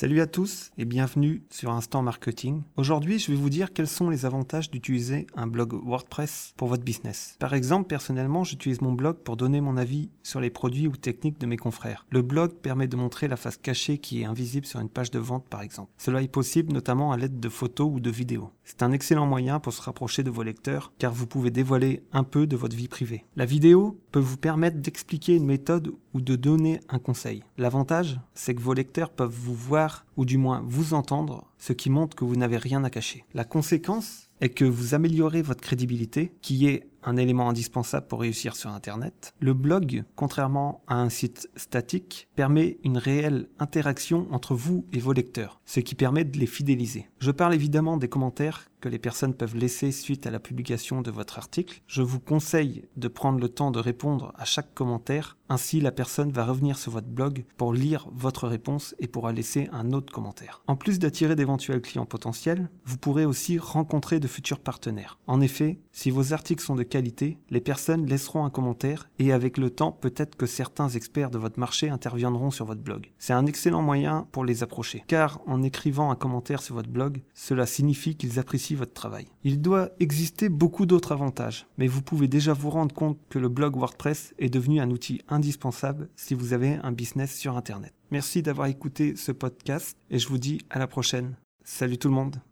Salut à tous et bienvenue sur Instant Marketing. Aujourd'hui, je vais vous dire quels sont les avantages d'utiliser un blog WordPress pour votre business. Par exemple, personnellement, j'utilise mon blog pour donner mon avis sur les produits ou techniques de mes confrères. Le blog permet de montrer la face cachée qui est invisible sur une page de vente par exemple. Cela est possible notamment à l'aide de photos ou de vidéos. C'est un excellent moyen pour se rapprocher de vos lecteurs car vous pouvez dévoiler un peu de votre vie privée. La vidéo peut vous permettre d'expliquer une méthode ou de donner un conseil. L'avantage, c'est que vos lecteurs peuvent vous voir ou du moins vous entendre, ce qui montre que vous n'avez rien à cacher. La conséquence est que vous améliorez votre crédibilité, qui est un élément indispensable pour réussir sur Internet. Le blog, contrairement à un site statique, permet une réelle interaction entre vous et vos lecteurs, ce qui permet de les fidéliser. Je parle évidemment des commentaires que les personnes peuvent laisser suite à la publication de votre article. Je vous conseille de prendre le temps de répondre à chaque commentaire, ainsi la personne va revenir sur votre blog pour lire votre réponse et pourra laisser un autre commentaire. En plus d'attirer d'éventuels clients potentiels, vous pourrez aussi rencontrer de futurs partenaires. En effet, si vos articles sont de qualité, les personnes laisseront un commentaire et avec le temps, peut-être que certains experts de votre marché interviendront sur votre blog. C'est un excellent moyen pour les approcher, car en écrivant un commentaire sur votre blog, cela signifie qu'ils apprécient votre travail. Il doit exister beaucoup d'autres avantages, mais vous pouvez déjà vous rendre compte que le blog WordPress est devenu un outil indispensable si vous avez un business sur Internet. Merci d'avoir écouté ce podcast et je vous dis à la prochaine. Salut tout le monde